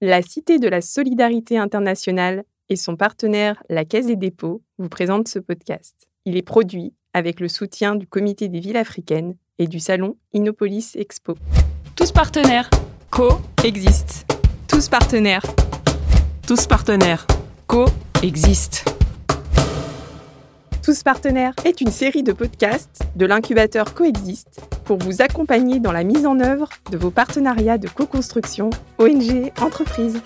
La Cité de la Solidarité internationale et son partenaire, la Caisse des dépôts, vous présentent ce podcast. Il est produit avec le soutien du Comité des villes africaines et du salon Innopolis Expo. Tous partenaires. Co-existent. Tous partenaires. Tous partenaires. Co-existent. Tous partenaires est une série de podcasts de l'incubateur Coexiste pour vous accompagner dans la mise en œuvre de vos partenariats de co-construction ONG entreprises.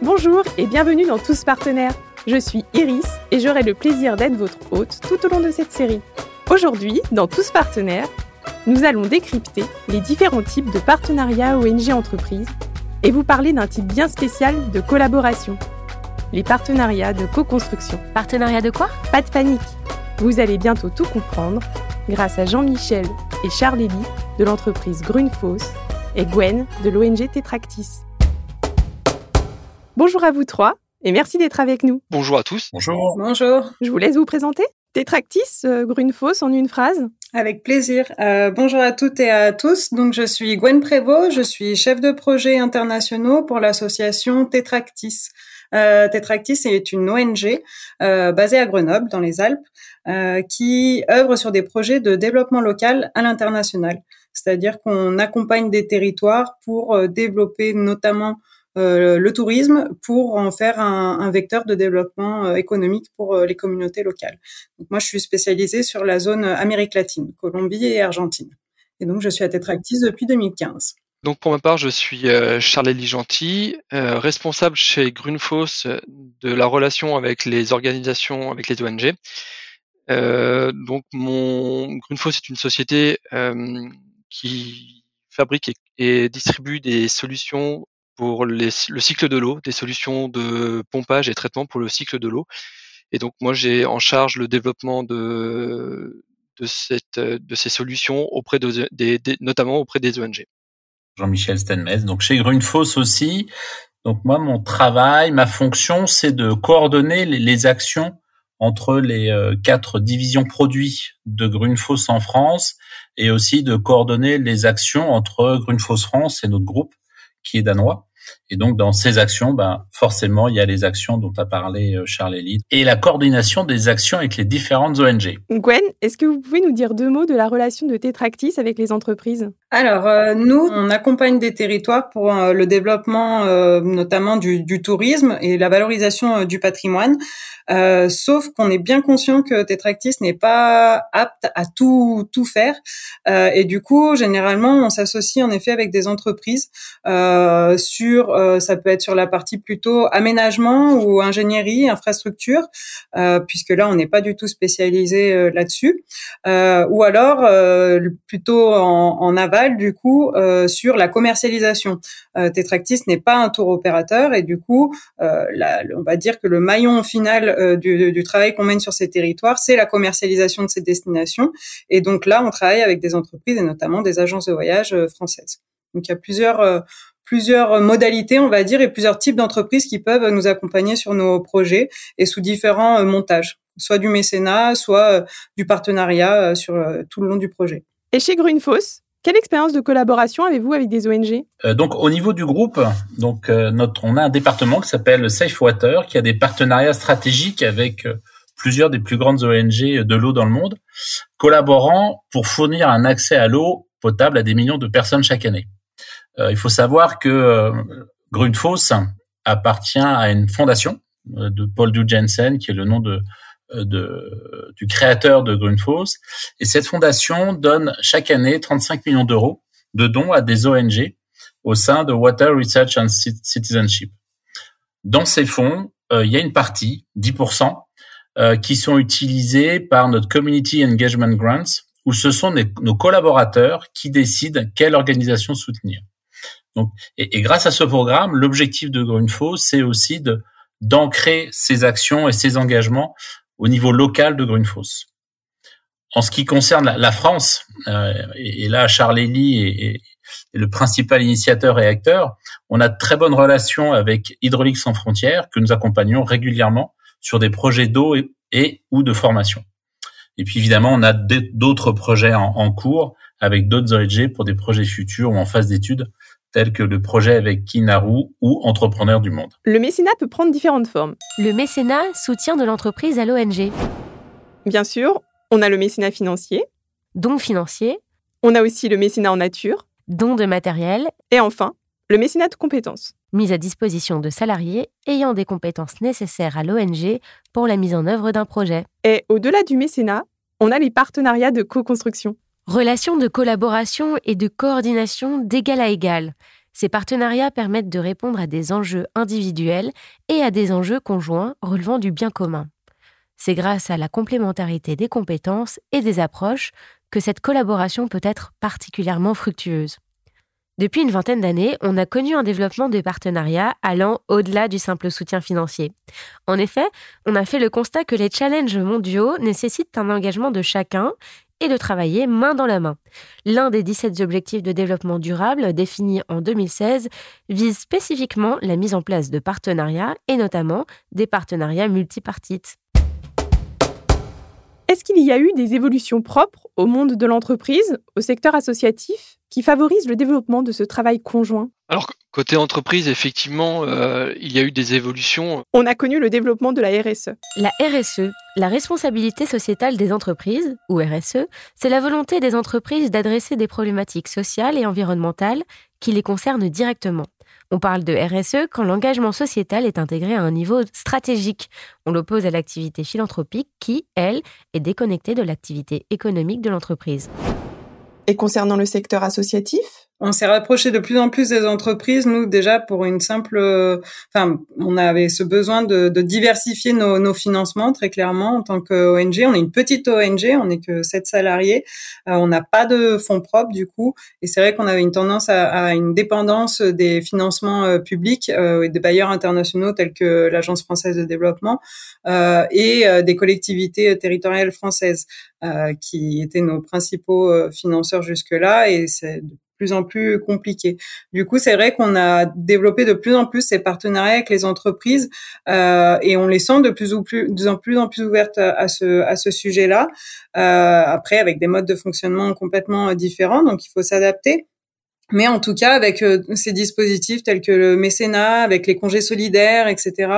Bonjour et bienvenue dans Tous partenaires. Je suis Iris et j'aurai le plaisir d'être votre hôte tout au long de cette série. Aujourd'hui, dans Tous partenaires, nous allons décrypter les différents types de partenariats ONG entreprises et vous parler d'un type bien spécial de collaboration les partenariats de co-construction. Partenariat de quoi? Pas de panique. Vous allez bientôt tout comprendre grâce à Jean-Michel et Charles Elie de l'entreprise Grunefoss et Gwen de l'ONG Tetractis. Bonjour à vous trois et merci d'être avec nous. Bonjour à tous. Bonjour. Bonjour. Je vous laisse vous présenter. Tetractis, euh, Grunefoss en une phrase Avec plaisir. Euh, bonjour à toutes et à tous. Donc, je suis Gwen Prévost, je suis chef de projet internationaux pour l'association Tetractis. Euh, Tetractis est une ONG euh, basée à Grenoble, dans les Alpes, euh, qui œuvre sur des projets de développement local à l'international. C'est-à-dire qu'on accompagne des territoires pour euh, développer notamment euh, le tourisme pour en faire un, un vecteur de développement euh, économique pour les communautés locales. Moi, je suis spécialisée sur la zone Amérique latine, Colombie et Argentine. Et donc, je suis à Tetractis depuis 2015. Donc pour ma part, je suis euh, Charles-Élie Gentil, euh, responsable chez Grunefoss de la relation avec les organisations, avec les ONG. Euh, donc mon Grunefoss est une société euh, qui fabrique et, distribue des solutions pour le cycle de l'eau, des solutions de pompage et traitement pour le cycle de l'eau. Et donc moi j'ai en charge le développement de ces solutions auprès de, des, des, notamment auprès des ONG. Jean-Michel Stenmes. Donc chez Grunefoss aussi. Donc moi, mon travail, ma fonction, c'est de coordonner les, les, actions entre les euh, quatre divisions produits de Grunefoss en France et aussi de coordonner les actions entre Grunefoss France et notre groupe qui est danois. Et donc, dans ces actions, ben, forcément, il y a les actions dont a parlé euh, Charles Elite et la coordination des actions avec les différentes ONG. Gwen, est-ce que vous pouvez nous dire deux mots de la relation de Tetractis avec les entreprises? Alors, euh, nous, on accompagne des territoires pour euh, le développement euh, notamment du, du, tourisme et la valorisation euh, du patrimoine. sauf qu'on est bien conscient que Tetractis n'est pas apte à tout, tout faire. et du coup, généralement, on s'associe en effet avec des entreprises sur euh, ça peut être sur la partie plutôt aménagement ou ingénierie, infrastructure, euh, puisque là on n'est pas du tout spécialisé euh, là-dessus, ou alors plutôt en, aval du coup sur la commercialisation. Tetractis n'est pas un tour opérateur et du coup, on va dire que le maillon final du, du travail qu'on mène sur ces territoires, c'est la commercialisation de ces destinations. Et donc là, on travaille avec des entreprises et notamment des agences de voyage françaises. Donc il y a plusieurs plusieurs modalités, on va dire, et plusieurs types d'entreprises qui peuvent nous accompagner sur nos projets et sous différents euh, montages, soit du mécénat, soit euh, du partenariat euh, sur tout le long du projet. Et chez Grunefoss, quelle expérience de collaboration avez-vous avec des ONG euh, Donc au niveau du groupe, donc euh, notre, on a un département qui s'appelle Safe Water, qui a des partenariats stratégiques avec euh, plusieurs des plus grandes ONG de l'eau dans le monde, collaborant pour fournir un accès à l'eau potable à des millions de personnes chaque année. Euh, il faut savoir que euh, Grundfos appartient à une fondation euh, de Paul Du Jensen, qui est le nom de, du créateur de Grundfos. Et cette fondation donne chaque année 35 millions d'euros de dons à des ONG au sein de Water Research and Citizenship. Dans ces fonds, il y a une partie, 10%, euh, qui sont utilisés par notre Community Engagement Grants, où ce sont nos collaborateurs qui décident quelle organisation soutenir. Donc, et, et, grâce à ce programme, l'objectif de Grunfo, c'est aussi de d'ancrer ses actions et ses engagements au niveau local de Grunfoss. En ce qui concerne la, la France, euh, et, là, Charles Elie est, est, le principal initiateur et acteur, on a de très bonnes relations avec Hydraulique sans frontières, que nous accompagnons régulièrement sur des projets d'eau et, et, ou de formation. Et puis évidemment, on a d'autres projets en, en cours avec d'autres ONG pour des projets futurs ou en phase d'études, tels que le projet avec Kinaru ou Entrepreneurs du Monde. Le mécénat peut prendre différentes formes. Le mécénat soutient de l'entreprise à l'ONG. Bien sûr, on a le mécénat financier. Dons financiers. On a aussi le mécénat en nature. Dons de matériel. Et enfin, le mécénat de compétences. Mise à disposition de salariés ayant des compétences nécessaires à l'ONG pour la mise en œuvre d'un projet. Et au-delà du mécénat, on a les partenariats de co-construction. Relations de collaboration et de coordination d'égal à égal. Ces partenariats permettent de répondre à des enjeux individuels et à des enjeux conjoints relevant du bien commun. C'est grâce à la complémentarité des compétences et des approches que cette collaboration peut être particulièrement fructueuse. Depuis une vingtaine d'années, on a connu un développement des partenariats allant au-delà du simple soutien financier. En effet, on a fait le constat que les challenges mondiaux nécessitent un engagement de chacun et de travailler main dans la main. L'un des 17 objectifs de développement durable définis en 2016 vise spécifiquement la mise en place de partenariats et notamment des partenariats multipartites. Est-ce qu'il y a eu des évolutions propres au monde de l'entreprise, au secteur associatif, qui favorisent le développement de ce travail conjoint Alors, côté entreprise, effectivement, euh, il y a eu des évolutions. On a connu le développement de la RSE. La RSE, la responsabilité sociétale des entreprises, ou RSE, c'est la volonté des entreprises d'adresser des problématiques sociales et environnementales qui les concernent directement. On parle de RSE quand l'engagement sociétal est intégré à un niveau stratégique. On l'oppose à l'activité philanthropique qui, elle, est déconnectée de l'activité économique de l'entreprise. Et concernant le secteur associatif on s'est rapproché de plus en plus des entreprises, nous déjà pour une simple, enfin, on avait ce besoin de, de diversifier nos, nos, financements très clairement. En tant qu'ONG. On est une petite ONG, on n'est que sept salariés, euh, on n'a pas de fonds propres du coup, et c'est vrai qu'on avait une tendance à, à, une dépendance des financements euh, publics euh, et des bailleurs internationaux tels que l'Agence française de développement euh, et des collectivités territoriales françaises qui étaient nos principaux financeurs jusque-là, et c'est plus en plus compliqué. Du coup, c'est vrai qu'on a développé de plus en plus ces partenariats avec les entreprises euh, et on les sent de plus, ou plus, de plus en plus ouvertes à ce, à ce sujet-là. Euh, après, avec des modes de fonctionnement complètement différents, donc il faut s'adapter. Mais en tout cas, avec euh, ces dispositifs tels que le mécénat, avec les congés solidaires, etc.,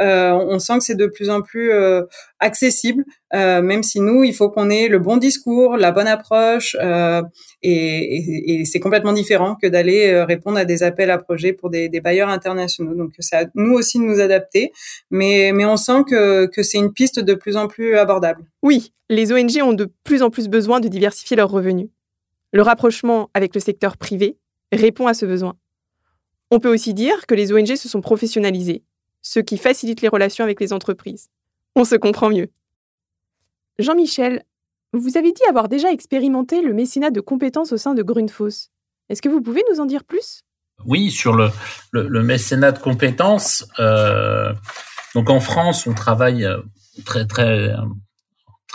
euh, on sent que c'est de plus en plus euh, accessible, euh, même si nous, il faut qu'on ait le bon discours, la bonne approche, euh, et, et, et c'est complètement différent que d'aller répondre à des appels à projets pour des, des bailleurs internationaux. Donc, c'est à nous aussi de nous adapter, mais, mais on sent que, que c'est une piste de plus en plus abordable. Oui, les ONG ont de plus en plus besoin de diversifier leurs revenus. Le rapprochement avec le secteur privé répond à ce besoin. On peut aussi dire que les ONG se sont professionnalisées, ce qui facilite les relations avec les entreprises. On se comprend mieux. Jean-Michel, vous avez dit avoir déjà expérimenté le mécénat de compétences au sein de Grunfoss. Est-ce que vous pouvez nous en dire plus? Oui, sur le, le, mécénat de compétences. Euh, donc en France, on travaille euh, très très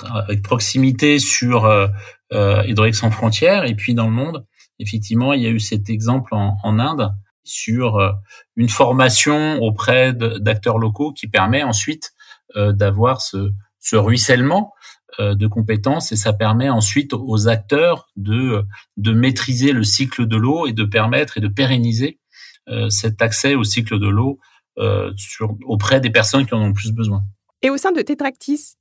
avec proximité sur euh, euh, Hydraulique sans frontières. Et puis dans le monde, effectivement, il y a eu cet exemple en, en Inde sur euh, une formation auprès d'acteurs locaux qui permet ensuite euh, d'avoir ce, ce, ruissellement euh, de compétences et ça permet ensuite aux acteurs de, de maîtriser le cycle de l'eau et de permettre et de pérenniser euh, cet accès au cycle de l'eau sur, auprès des personnes qui en ont le plus besoin. Et au sein de Tetractis,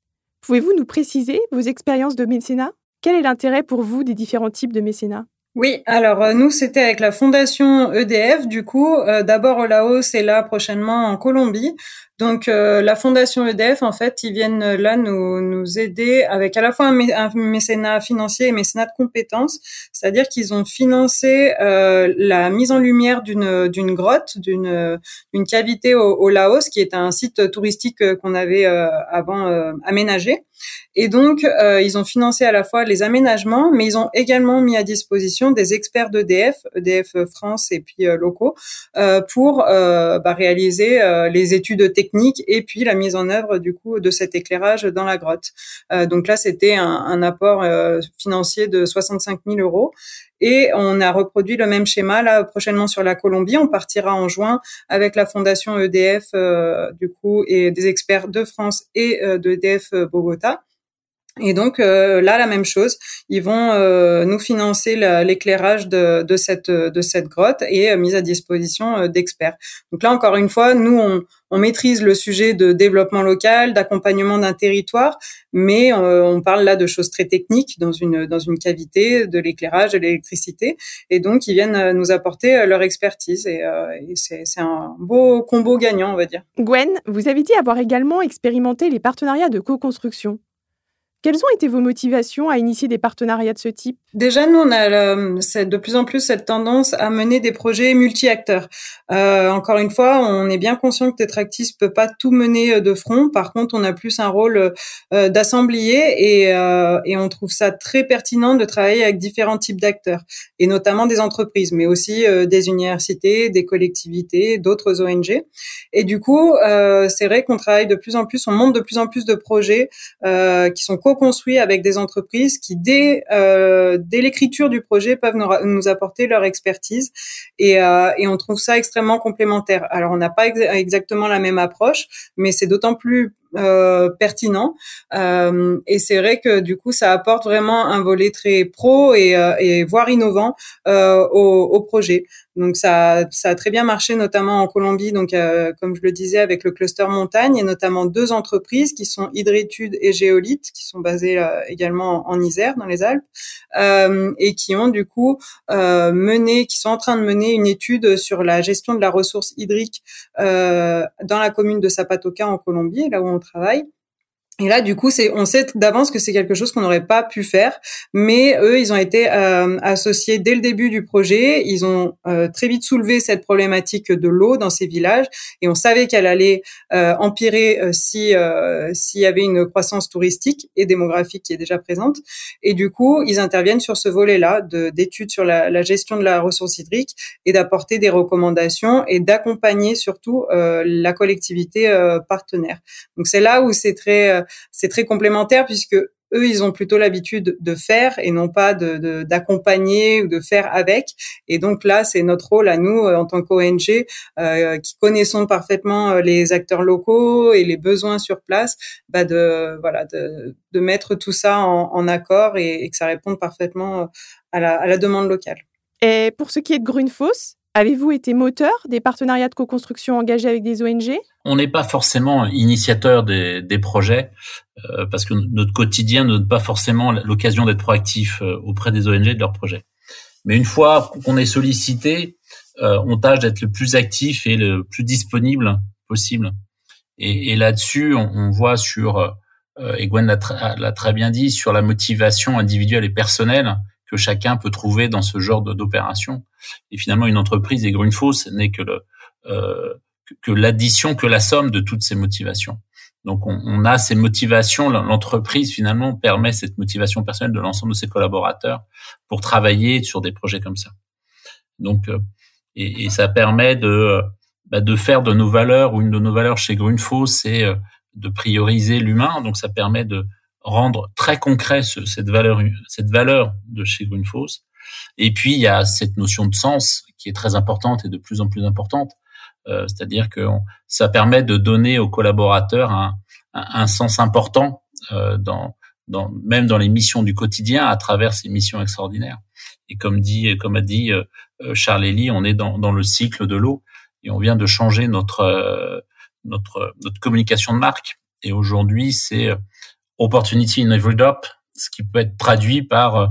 Pouvez-vous nous préciser vos expériences de mécénat? Quel est l'intérêt pour vous des différents types de mécénat? Oui, alors euh, nous c'était avec la fondation EDF du coup, euh, d'abord au Laos et là prochainement en Colombie. Donc euh, la fondation EDF en fait, ils viennent là nous nous aider avec à la fois un, mécénat financier et mécénat de compétences, c'est-à-dire qu'ils ont financé euh, la mise en lumière d'une d'une grotte, d'une d'une cavité au, au, Laos qui est un site touristique qu'on avait avant aménagé. Et donc, euh, ils ont financé à la fois les aménagements, mais ils ont également mis à disposition des experts d'EDF, EDF France et puis euh, locaux, euh, pour euh, bah, réaliser euh, les études techniques et puis la mise en œuvre du coup de cet éclairage dans la grotte. Euh, donc là, c'était un, apport financier de 65 000 euros. Et on a reproduit le même schéma là prochainement sur la Colombie. On partira en juin avec la fondation EDF du coup et des experts de France et d'EDF Bogota. Et donc là, la même chose, ils vont nous financer l'éclairage de, de, cette de cette grotte et mise à disposition d'experts. Donc là, encore une fois, nous on, on maîtrise le sujet de développement local, d'accompagnement d'un territoire, mais euh, on parle là de choses très techniques dans une dans une cavité, de l'éclairage, de l'électricité, et donc ils viennent euh, nous apporter euh, leur expertise et, et c'est un beau combo gagnant, on va dire. Gwen, vous avez dit avoir également expérimenté les partenariats de co-construction. Quelles ont été vos motivations à initier des partenariats de ce type? Déjà, nous, on a de plus en plus cette tendance à mener des projets multi-acteurs. Euh, encore une fois, on est bien conscient que Tetractis peut pas tout mener euh, de front. Par contre, on a plus un rôle euh, d'assemblier et, euh, on trouve ça très pertinent de travailler avec différents types d'acteurs, et notamment des entreprises, mais aussi euh, des universités, des collectivités, d'autres ONG. Et du coup, euh, c'est vrai qu'on travaille de plus en plus, on monte de plus en plus de projets qui sont co-construits avec des entreprises qui, dès, euh, dès l'écriture du projet, peuvent nous, nous apporter leur expertise. Et, euh, et, on trouve ça extrêmement complémentaire. Alors, on n'a pas exactement la même approche, mais c'est d'autant plus euh, pertinent. Euh, et c'est vrai que du coup, ça apporte vraiment un volet très pro et, euh, et voire innovant euh, au, au, projet. Donc ça, ça a très bien marché, notamment en Colombie. Donc comme je le disais, avec le cluster montagne et notamment deux entreprises qui sont Hydrétude et Géolite, qui sont basées également en Isère, dans les Alpes, et qui ont du coup mené, qui sont en train de mener une étude sur la gestion de la ressource hydrique dans la commune de Zapatoca en Colombie, là où on travail. Et là, du coup, c'est, on sait d'avance que c'est quelque chose qu'on n'aurait pas pu faire, mais eux, ils ont été euh, associés dès le début du projet. Ils ont euh, très vite soulevé cette problématique de l'eau dans ces villages, et on savait qu'elle allait euh, empirer si s'il y avait une croissance touristique et démographique qui est déjà présente. Et du coup, ils interviennent sur ce volet-là de, d'études sur la, gestion de la ressource hydrique et d'apporter des recommandations et d'accompagner surtout la collectivité partenaire. Donc c'est là où c'est très c'est très complémentaire puisque eux, ils ont plutôt l'habitude de faire et non pas de d'accompagner ou de faire avec. Et donc là, c'est notre rôle à nous euh, en tant qu'ONG euh, qui connaissons parfaitement euh, les acteurs locaux et les besoins sur place, bah de voilà de, de mettre tout ça en, accord et, et, que ça réponde parfaitement à la, à la demande locale. Et pour ce qui est de Grunefoss, Avez-vous été moteur des partenariats de co-construction engagés avec des ONG On n'est pas forcément initiateur des, des projets euh, parce que notre quotidien ne donne pas forcément l'occasion d'être proactif euh, auprès des ONG de leurs projets. Mais une fois qu'on est sollicité, euh, on tâche d'être le plus actif et le plus disponible possible. Et, et là-dessus, on, on, voit sur, euh, et Gwen l'a très bien dit, sur la motivation individuelle et personnelle que chacun peut trouver dans ce genre d'opération. Et finalement, une entreprise et Grunefoss n'est que le euh, que l'addition, que la somme de toutes ces motivations. Donc, on, a ces motivations. L'entreprise finalement permet cette motivation personnelle de l'ensemble de ses collaborateurs pour travailler sur des projets comme ça. Donc, euh, et, et, ça permet de bah, de faire de nos valeurs ou une de nos valeurs chez Grunefoss, c'est euh, de prioriser l'humain. Donc, ça permet de rendre très concret ce, cette valeur cette valeur de chez Grunefoss. Et puis il y a cette notion de sens qui est très importante et de plus en plus importante, euh, c'est-à-dire que ça permet de donner aux collaborateurs un, un, sens important euh, dans, dans, même dans les missions du quotidien à travers ces missions extraordinaires. Et comme dit, comme a dit euh, Charles Elie, on est dans, dans le cycle de l'eau et on vient de changer notre euh, notre notre communication de marque. Et aujourd'hui, c'est opportunity in every drop, ce qui peut être traduit par euh,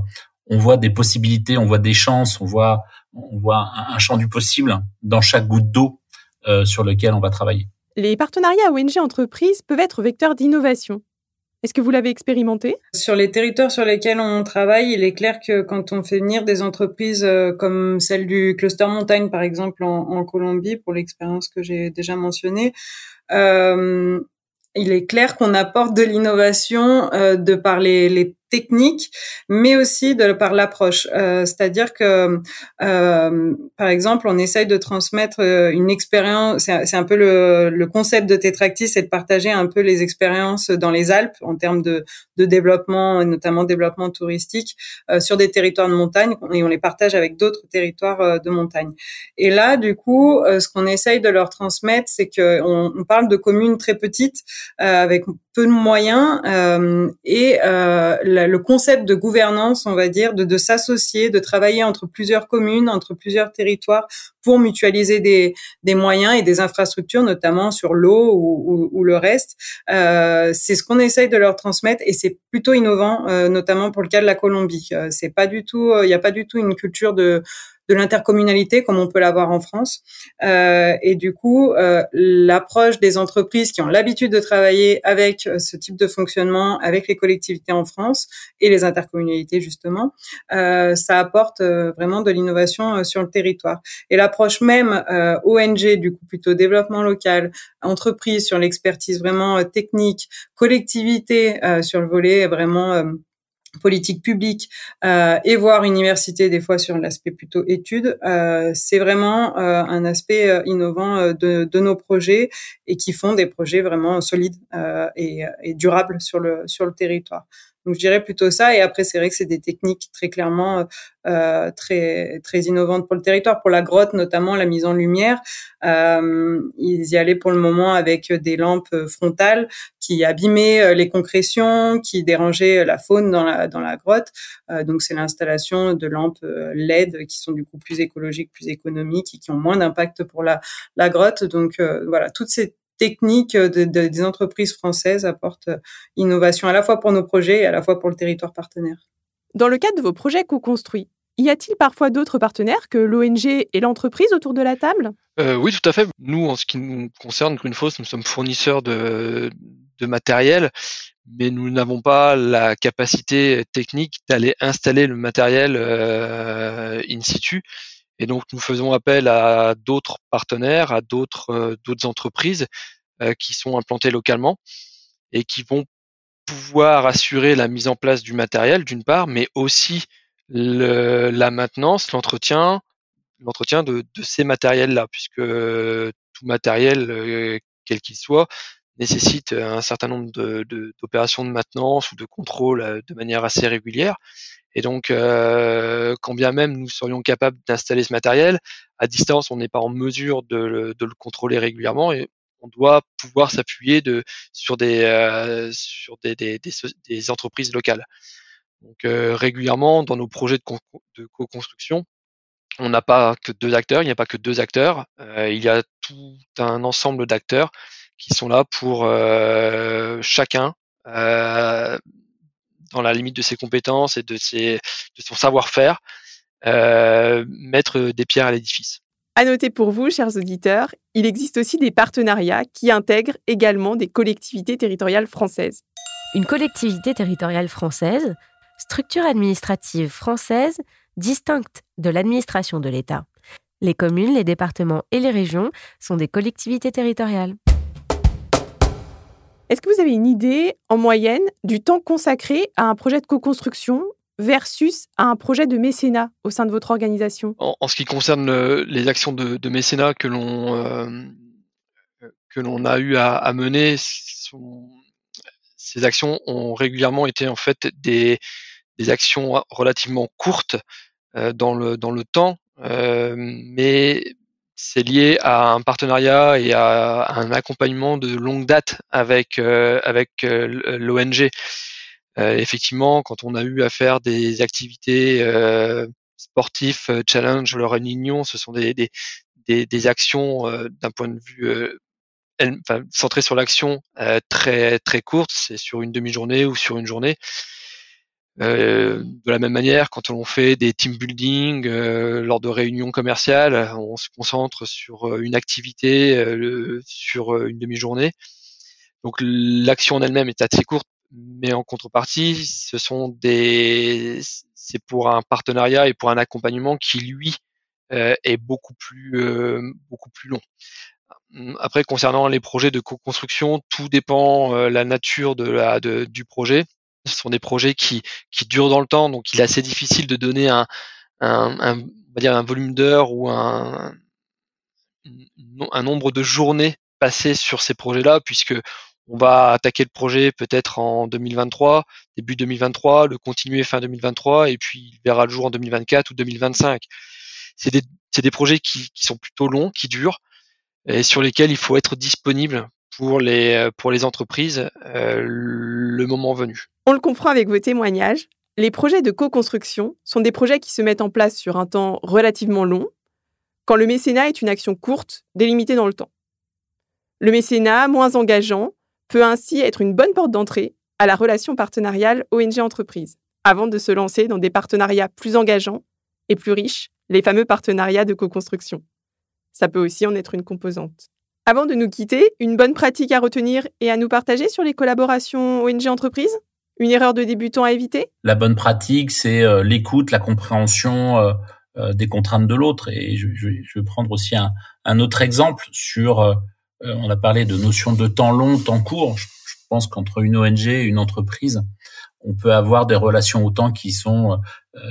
on voit des possibilités, on voit des chances, on voit on voit un, champ du possible dans chaque goutte d'eau euh, sur lequel on va travailler. Les partenariats ONG entreprises peuvent être vecteurs d'innovation. Est-ce que vous l'avez expérimenté? Sur les territoires sur lesquels on travaille, il est clair que quand on fait venir des entreprises euh, comme celle du cluster montagne, par exemple en, en Colombie, pour l'expérience que j'ai déjà mentionnée, euh, il est clair qu'on apporte de l'innovation euh, de par les, les technique, mais aussi de par l'approche. Euh, C'est-à-dire que, euh, par exemple, on essaye de transmettre euh, une expérience. C'est un peu le, le, concept de Tetractis, c'est de partager un peu les expériences dans les Alpes en termes de, de développement, notamment développement touristique, euh, sur des territoires de montagne, et on les partage avec d'autres territoires euh, de montagne. Et là, du coup, euh, ce qu'on essaye de leur transmettre, c'est que on, on, parle de communes très petites avec peu de moyens euh, et euh, le concept de gouvernance, on va dire, de, de s'associer, de travailler entre plusieurs communes, entre plusieurs territoires pour mutualiser des, des moyens et des infrastructures, notamment sur l'eau ou, ou, ou, le reste. Euh, c'est ce qu'on essaye de leur transmettre et c'est plutôt innovant, euh, notamment pour le cas de la Colombie. Euh, c'est pas du tout, il n'y a pas du tout une culture de de l'intercommunalité comme on peut l'avoir en France. Euh, et du coup, euh, l'approche des entreprises qui ont l'habitude de travailler avec euh, ce type de fonctionnement, avec les collectivités en France et les intercommunalités justement, euh, ça apporte euh, vraiment de l'innovation euh, sur le territoire. Et l'approche même ONG, du coup plutôt développement local, entreprise sur l'expertise vraiment technique, collectivité sur le volet vraiment politique publique euh, et voire université des fois sur l'aspect plutôt études, euh, c'est vraiment euh, un aspect innovant de, de, nos projets et qui font des projets vraiment solides et, et, durables sur le sur le territoire. Donc je dirais plutôt ça. Et après, c'est vrai que c'est des techniques très clairement euh, très très innovantes pour le territoire, pour la grotte notamment, la mise en lumière. Euh, ils y allaient pour le moment avec des lampes frontales qui abîmaient euh, les concrétions, qui dérangeaient la faune dans la dans la grotte. Euh, donc c'est l'installation de lampes euh, LED qui sont du coup plus écologiques, plus économiques et qui ont moins d'impact pour la la grotte. Donc euh, voilà, toutes ces techniques de, de, des entreprises françaises apportent euh, innovation à la fois pour nos projets et à la fois pour le territoire partenaire. Dans le cadre de vos projets co-construits, y a-t-il parfois d'autres partenaires que l'ONG et l'entreprise autour de la table? Euh, Oui, tout à fait. Nous, en ce qui nous concerne, Greenfoss, nous sommes fournisseurs de, de matériel, mais nous n'avons pas la capacité technique d'aller installer le matériel euh, in situ. Et donc, nous faisons appel à d'autres partenaires, à d'autres euh, entreprises euh, qui sont implantées localement et qui vont pouvoir assurer la mise en place du matériel, d'une part, mais aussi le, la maintenance, l'entretien, l'entretien de, de, ces matériels-là, puisque tout matériel, euh, quel qu'il soit, nécessite un certain nombre d'opérations de, de, maintenance ou de contrôle euh, de manière assez régulière. Et donc, euh, quand bien même nous serions capables d'installer ce matériel, à distance, on n'est pas en mesure de le, contrôler régulièrement et on doit pouvoir s'appuyer de, sur, des, euh, sur des, des, des, entreprises locales. Donc, euh, régulièrement, dans nos projets de co-construction, on n'a pas que deux acteurs, il n'y a pas que deux acteurs, euh, il y a tout un ensemble d'acteurs qui sont là pour euh, chacun dans la limite de ses compétences et de, ses, de son savoir-faire, euh, mettre des pierres à l'édifice. À noter pour vous, chers auditeurs, il existe aussi des partenariats qui intègrent également des collectivités territoriales françaises. Une collectivité territoriale française, structure administrative française distincte de l'administration de l'État. Les communes, les départements et les régions sont des collectivités territoriales. Est-ce que vous avez une idée, en moyenne, du temps consacré à un projet de co-construction versus à un projet de mécénat au sein de votre organisation? En, ce qui concerne le, les actions de, mécénat que l'on euh, que l'on a eu à, mener, ces actions ont régulièrement été en fait des, actions relativement courtes euh, dans le temps, euh, c'est lié à un partenariat et à un accompagnement de longue date avec euh, avec euh, l'ONG. Euh, effectivement, quand on a eu à faire des activités euh, sportifs, euh, challenge, le Union, ce sont des, des, des, actions d'un point de vue elle, enfin, centrées sur l'action très très courte, c'est sur une demi-journée ou sur une journée. Euh, de la même manière, quand on fait des team building euh, lors de réunions commerciales, on se concentre sur euh, une activité sur une demi-journée. Donc l'action en elle-même est assez courte, mais en contrepartie, ce sont des, c'est pour un partenariat et pour un accompagnement qui lui est beaucoup plus beaucoup plus long. Après, concernant les projets de co-construction, tout dépend la nature de la de, du projet ce sont des projets qui, qui durent dans le temps, donc il est assez difficile de donner un, un, un on va dire un volume d'heures ou un, un nombre de journées passées sur ces projets-là, puisque on va attaquer le projet peut-être en 2023, début 2023, le continuer fin 2023, et puis il verra le jour en 2024 ou 2025. C'est des, des projets qui, qui sont plutôt longs, qui durent, et sur lesquels il faut être disponible pour les, pour les entreprises le moment venu. On le comprend avec vos témoignages. Les projets de co-construction sont des projets qui se mettent en place sur un temps relativement long, quand le mécénat est une action courte, délimitée dans le temps. Le mécénat, moins engageant, peut ainsi être une bonne porte d'entrée à la relation partenariale ONG-entreprise, avant de se lancer dans des partenariats plus engageants et plus riches, les fameux partenariats de co-construction. Ça peut aussi en être une composante. Avant de nous quitter, une bonne pratique à retenir et à nous partager sur les collaborations ONG-entreprise Une erreur de débutant à éviter? La bonne pratique, c'est euh, l'écoute, la compréhension euh, euh, des contraintes de l'autre. Et je, vais prendre aussi un, autre exemple sur on a parlé de notion de temps long, temps court. Je, pense qu'entre une ONG et une entreprise, on peut avoir des relations au temps qui sont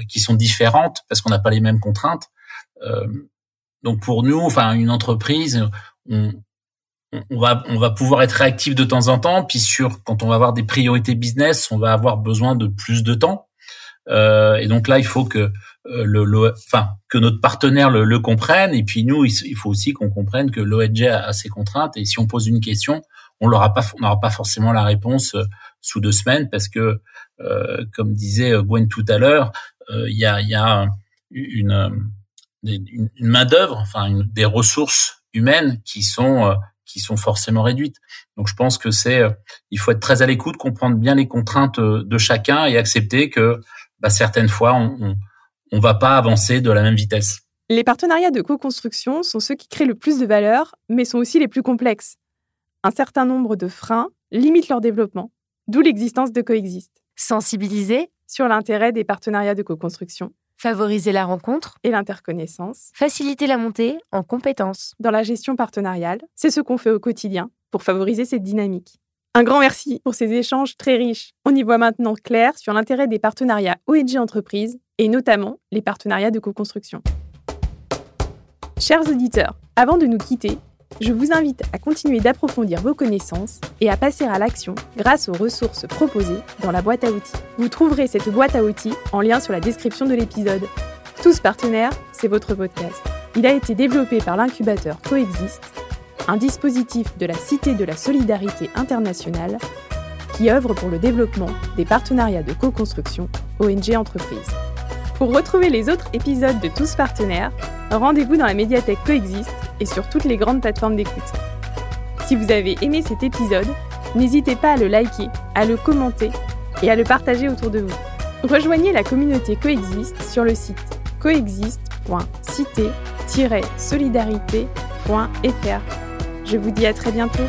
qui sont différentes parce qu'on n'a pas les mêmes contraintes. Donc pour nous, enfin une entreprise, on, on va on va pouvoir être réactif de temps en temps. Puis sur quand on va avoir des priorités business, on va avoir besoin de plus de temps. Euh, et donc là, il faut que euh, le, enfin que notre partenaire le, le, comprenne. Et puis nous, il, faut aussi qu'on comprenne que l'ONG a, ses contraintes. Et si on pose une question, on n'aura pas, on n'aura pas forcément la réponse euh, sous deux semaines parce que, euh, comme disait Gwen tout à l'heure, il y a, y a une, une, main d'œuvre, enfin des ressources humaines qui sont qui sont forcément réduites. Donc je pense que c'est, il faut être très à l'écoute, comprendre bien les contraintes de chacun et accepter que bah, certaines fois on, on va pas avancer de la même vitesse. Les partenariats de co-construction sont ceux qui créent le plus de valeur, mais sont aussi les plus complexes. Un certain nombre de freins limitent leur développement, d'où l'existence de Coexist. Sensibiliser sur l'intérêt des partenariats de co-construction, favoriser la rencontre et l'interconnaissance, faciliter la montée en compétences. Dans la gestion partenariale, c'est ce qu'on fait au quotidien pour favoriser cette dynamique. Un grand merci pour ces échanges très riches. On y voit maintenant clair sur l'intérêt des partenariats ONG entreprises et notamment les partenariats de co-construction. Chers auditeurs, avant de nous quitter, je vous invite à continuer d'approfondir vos connaissances et à passer à l'action grâce aux ressources proposées dans la boîte à outils. Vous trouverez cette boîte à outils en lien sur la description de l'épisode. Tous partenaires, c'est votre podcast. Il a été développé par l'incubateur Coexist, un dispositif de la Cité de la Solidarité internationale qui œuvre pour le développement des partenariats de co-construction ONG Entreprises. Pour retrouver les autres épisodes de Tous Partenaires, rendez-vous dans la médiathèque Coexiste et sur toutes les grandes plateformes d'écoute. Si vous avez aimé cet épisode, n'hésitez pas à le liker, à le commenter et à le partager autour de vous. Rejoignez la communauté Coexiste sur le site coexiste.cité-solidarité.fr. Je vous dis à très bientôt.